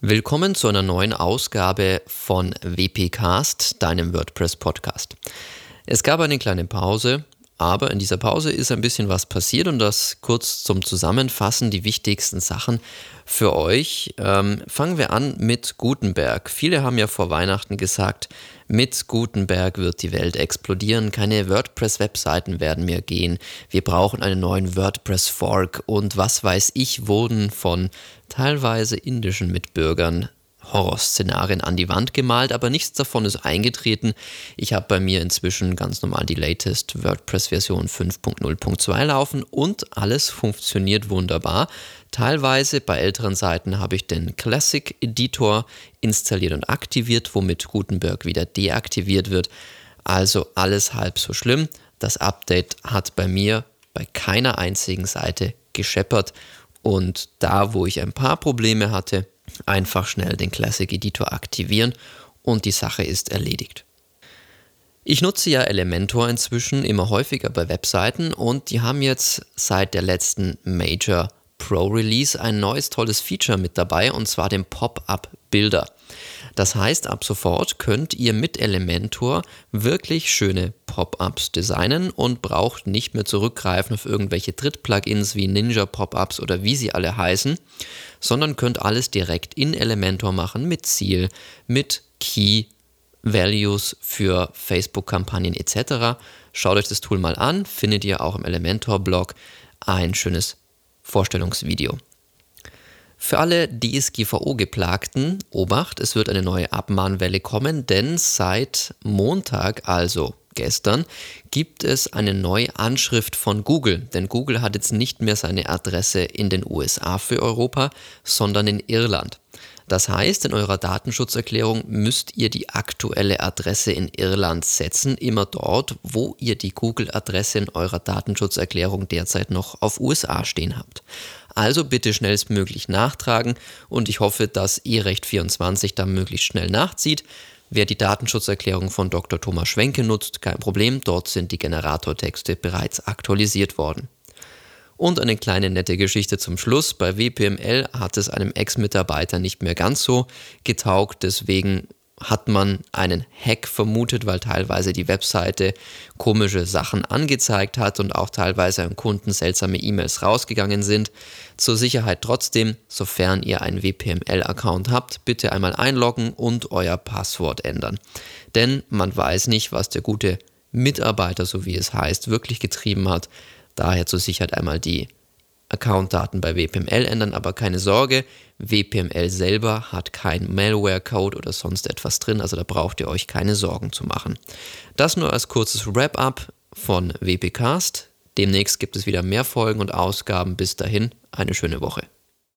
Willkommen zu einer neuen Ausgabe von WPcast, deinem WordPress-Podcast. Es gab eine kleine Pause, aber in dieser Pause ist ein bisschen was passiert und das kurz zum Zusammenfassen, die wichtigsten Sachen für euch. Ähm, fangen wir an mit Gutenberg. Viele haben ja vor Weihnachten gesagt, mit Gutenberg wird die Welt explodieren, keine WordPress-Webseiten werden mehr gehen, wir brauchen einen neuen WordPress-Fork und was weiß ich, wurden von teilweise indischen Mitbürgern Horrorszenarien an die Wand gemalt, aber nichts davon ist eingetreten. Ich habe bei mir inzwischen ganz normal die latest WordPress-Version 5.0.2 laufen und alles funktioniert wunderbar. Teilweise bei älteren Seiten habe ich den Classic Editor installiert und aktiviert, womit Gutenberg wieder deaktiviert wird. Also alles halb so schlimm. Das Update hat bei mir bei keiner einzigen Seite gescheppert und da, wo ich ein paar Probleme hatte, einfach schnell den Classic Editor aktivieren und die Sache ist erledigt. Ich nutze ja Elementor inzwischen immer häufiger bei Webseiten und die haben jetzt seit der letzten Major Pro Release ein neues tolles Feature mit dabei und zwar den Pop-up Bilder. Das heißt, ab sofort könnt ihr mit Elementor wirklich schöne Pop-ups designen und braucht nicht mehr zurückgreifen auf irgendwelche Dritt-Plugins wie Ninja Pop-ups oder wie sie alle heißen, sondern könnt alles direkt in Elementor machen mit Ziel, mit Key Values für Facebook-Kampagnen etc. Schaut euch das Tool mal an, findet ihr auch im Elementor-Blog ein schönes Vorstellungsvideo. Für alle DSGVO-Geplagten, Obacht, es wird eine neue Abmahnwelle kommen, denn seit Montag, also gestern, gibt es eine neue Anschrift von Google. Denn Google hat jetzt nicht mehr seine Adresse in den USA für Europa, sondern in Irland. Das heißt, in eurer Datenschutzerklärung müsst ihr die aktuelle Adresse in Irland setzen, immer dort, wo ihr die Google-Adresse in eurer Datenschutzerklärung derzeit noch auf USA stehen habt. Also bitte schnellstmöglich nachtragen und ich hoffe, dass eRecht24 da möglichst schnell nachzieht. Wer die Datenschutzerklärung von Dr. Thomas Schwenke nutzt, kein Problem, dort sind die Generatortexte bereits aktualisiert worden. Und eine kleine nette Geschichte zum Schluss. Bei WPML hat es einem Ex-Mitarbeiter nicht mehr ganz so getaugt, deswegen hat man einen Hack vermutet, weil teilweise die Webseite komische Sachen angezeigt hat und auch teilweise an Kunden seltsame E-Mails rausgegangen sind. Zur Sicherheit trotzdem, sofern ihr einen WPML-Account habt, bitte einmal einloggen und euer Passwort ändern. Denn man weiß nicht, was der gute Mitarbeiter, so wie es heißt, wirklich getrieben hat. Daher zur Sicherheit einmal die Accountdaten bei WPML ändern, aber keine Sorge, WPML selber hat kein Malware-Code oder sonst etwas drin, also da braucht ihr euch keine Sorgen zu machen. Das nur als kurzes Wrap-up von WPcast. Demnächst gibt es wieder mehr Folgen und Ausgaben. Bis dahin, eine schöne Woche.